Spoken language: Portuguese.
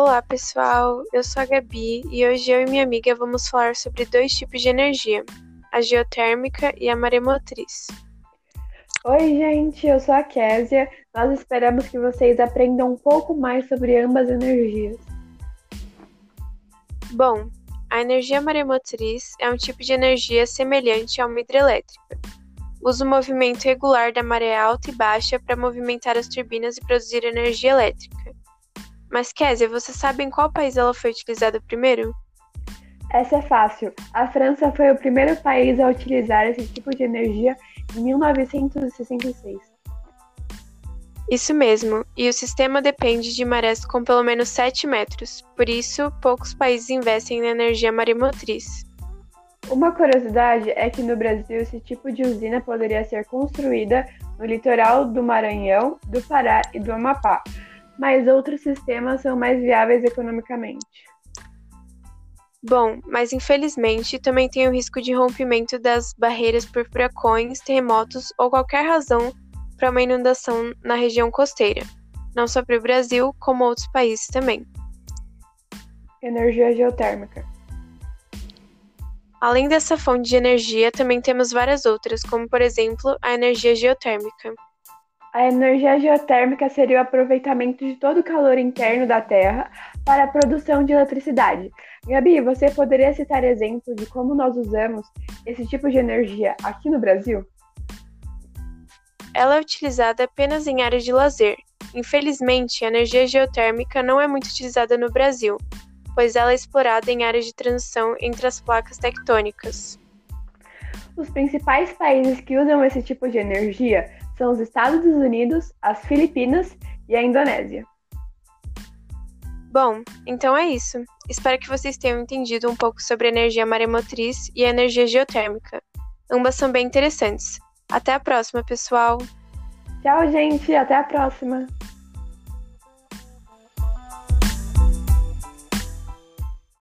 Olá, pessoal. Eu sou a Gabi e hoje eu e minha amiga vamos falar sobre dois tipos de energia: a geotérmica e a maremotriz. Oi, gente, eu sou a Késia. Nós esperamos que vocês aprendam um pouco mais sobre ambas energias. Bom, a energia maremotriz é um tipo de energia semelhante a uma hidrelétrica. Usa o movimento regular da maré alta e baixa para movimentar as turbinas e produzir energia elétrica. Mas, Késia, você sabe em qual país ela foi utilizada primeiro? Essa é fácil. A França foi o primeiro país a utilizar esse tipo de energia em 1966. Isso mesmo, e o sistema depende de marés com pelo menos 7 metros, por isso poucos países investem na energia maremotriz. Uma curiosidade é que no Brasil esse tipo de usina poderia ser construída no litoral do Maranhão, do Pará e do Amapá, mas outros sistemas são mais viáveis economicamente. Bom, mas infelizmente também tem o risco de rompimento das barreiras por furacões, terremotos ou qualquer razão para uma inundação na região costeira, não só para o Brasil, como outros países também. Energia geotérmica. Além dessa fonte de energia, também temos várias outras, como por exemplo a energia geotérmica. A energia geotérmica seria o aproveitamento de todo o calor interno da Terra para a produção de eletricidade. Gabi, você poderia citar exemplos de como nós usamos esse tipo de energia aqui no Brasil? Ela é utilizada apenas em áreas de lazer. Infelizmente, a energia geotérmica não é muito utilizada no Brasil, pois ela é explorada em áreas de transição entre as placas tectônicas. Os principais países que usam esse tipo de energia são os Estados Unidos, as Filipinas e a Indonésia. Bom, então é isso. Espero que vocês tenham entendido um pouco sobre a energia maremotriz e a energia geotérmica. Ambas são bem interessantes. Até a próxima, pessoal! Tchau, gente! Até a próxima!